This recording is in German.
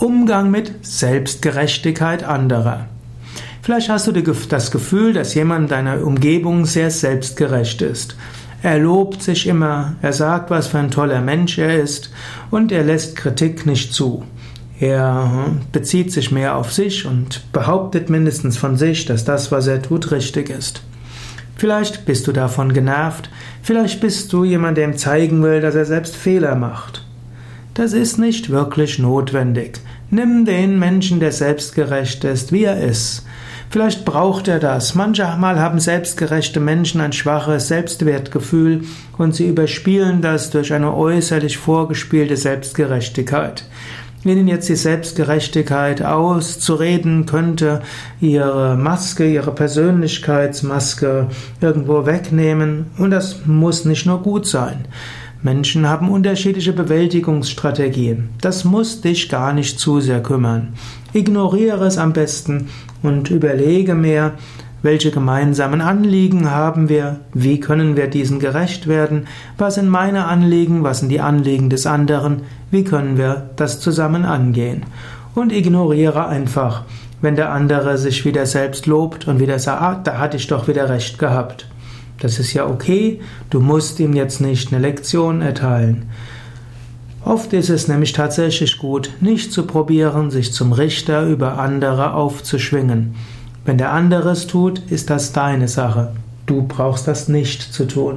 Umgang mit Selbstgerechtigkeit anderer. Vielleicht hast du das Gefühl, dass jemand in deiner Umgebung sehr selbstgerecht ist. Er lobt sich immer, er sagt, was für ein toller Mensch er ist und er lässt Kritik nicht zu. Er bezieht sich mehr auf sich und behauptet mindestens von sich, dass das, was er tut, richtig ist. Vielleicht bist du davon genervt, vielleicht bist du jemand, der ihm zeigen will, dass er selbst Fehler macht. Das ist nicht wirklich notwendig. Nimm den Menschen, der selbstgerecht ist, wie er ist. Vielleicht braucht er das. Manchmal haben selbstgerechte Menschen ein schwaches Selbstwertgefühl und sie überspielen das durch eine äußerlich vorgespielte Selbstgerechtigkeit. Ihnen jetzt die Selbstgerechtigkeit auszureden könnte, ihre Maske, ihre Persönlichkeitsmaske irgendwo wegnehmen und das muss nicht nur gut sein. Menschen haben unterschiedliche Bewältigungsstrategien. Das muss dich gar nicht zu sehr kümmern. Ignoriere es am besten und überlege mehr, welche gemeinsamen Anliegen haben wir? Wie können wir diesen gerecht werden? Was sind meine Anliegen? Was sind die Anliegen des anderen? Wie können wir das zusammen angehen? Und ignoriere einfach, wenn der andere sich wieder selbst lobt und wieder sagt, ah, da hatte ich doch wieder recht gehabt. Das ist ja okay, du musst ihm jetzt nicht eine Lektion erteilen. Oft ist es nämlich tatsächlich gut, nicht zu probieren, sich zum Richter über andere aufzuschwingen. Wenn der andere es tut, ist das deine Sache. Du brauchst das nicht zu tun.